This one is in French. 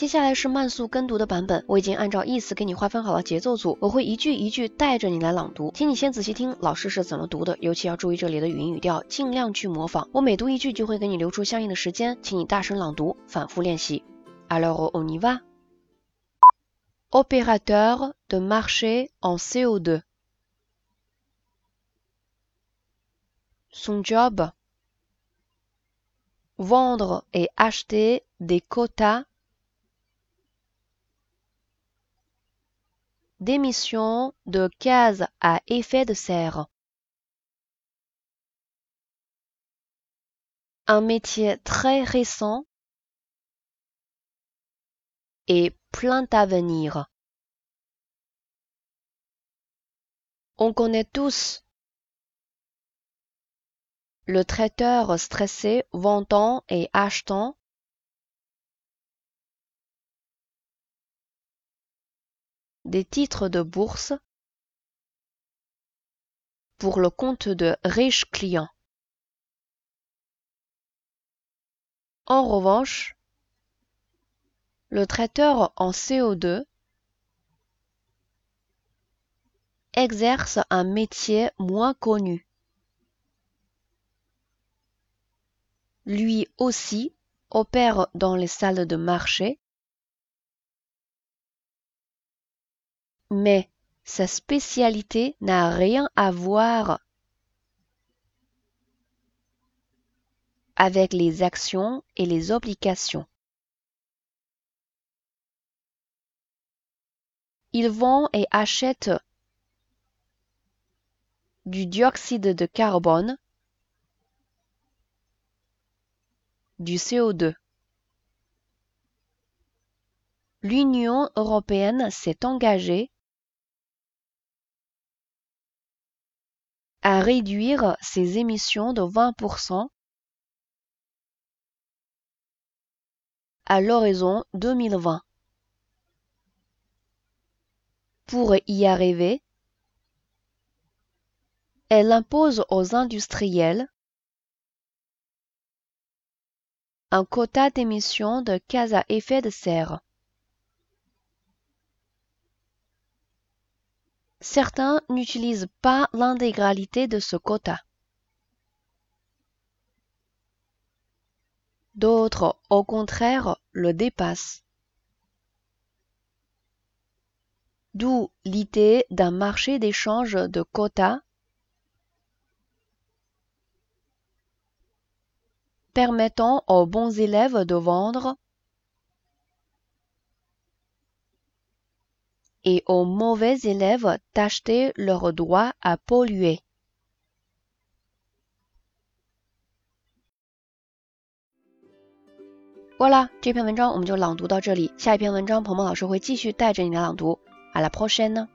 接下来是慢速跟读的版本，我已经按照意思给你划分好了节奏组，我会一句一句带着你来朗读，请你先仔细听老师是怎么读的，尤其要注意这里的语音语调，尽量去模仿。我每读一句就会给你留出相应的时间，请你大声朗读，反复练习。Alors on y va. Opérateur de marché en CO2. Son job vendre et acheter des quotas d'émissions de gaz à effet de serre. Un métier très récent et plein d'avenir. On connaît tous le traiteur stressé vendant et achetant des titres de bourse pour le compte de riches clients. En revanche, le traiteur en CO2 exerce un métier moins connu. lui aussi opère dans les salles de marché, mais sa spécialité n'a rien à voir avec les actions et les obligations. Il vend et achète du dioxyde de carbone du CO2. L'Union européenne s'est engagée à réduire ses émissions de 20% à l'horizon 2020. Pour y arriver, elle impose aux industriels un quota d'émission de gaz à effet de serre. Certains n'utilisent pas l'intégralité de ce quota. D'autres, au contraire, le dépassent. D'où l'idée d'un marché d'échange de quotas permettant aux bons élèves de vendre et aux mauvais élèves d'acheter leur droit à polluer. Voilà，这篇文章我们就朗读到这里。下一篇文章，鹏鹏老师会继续带着你来朗读。À la prochaine。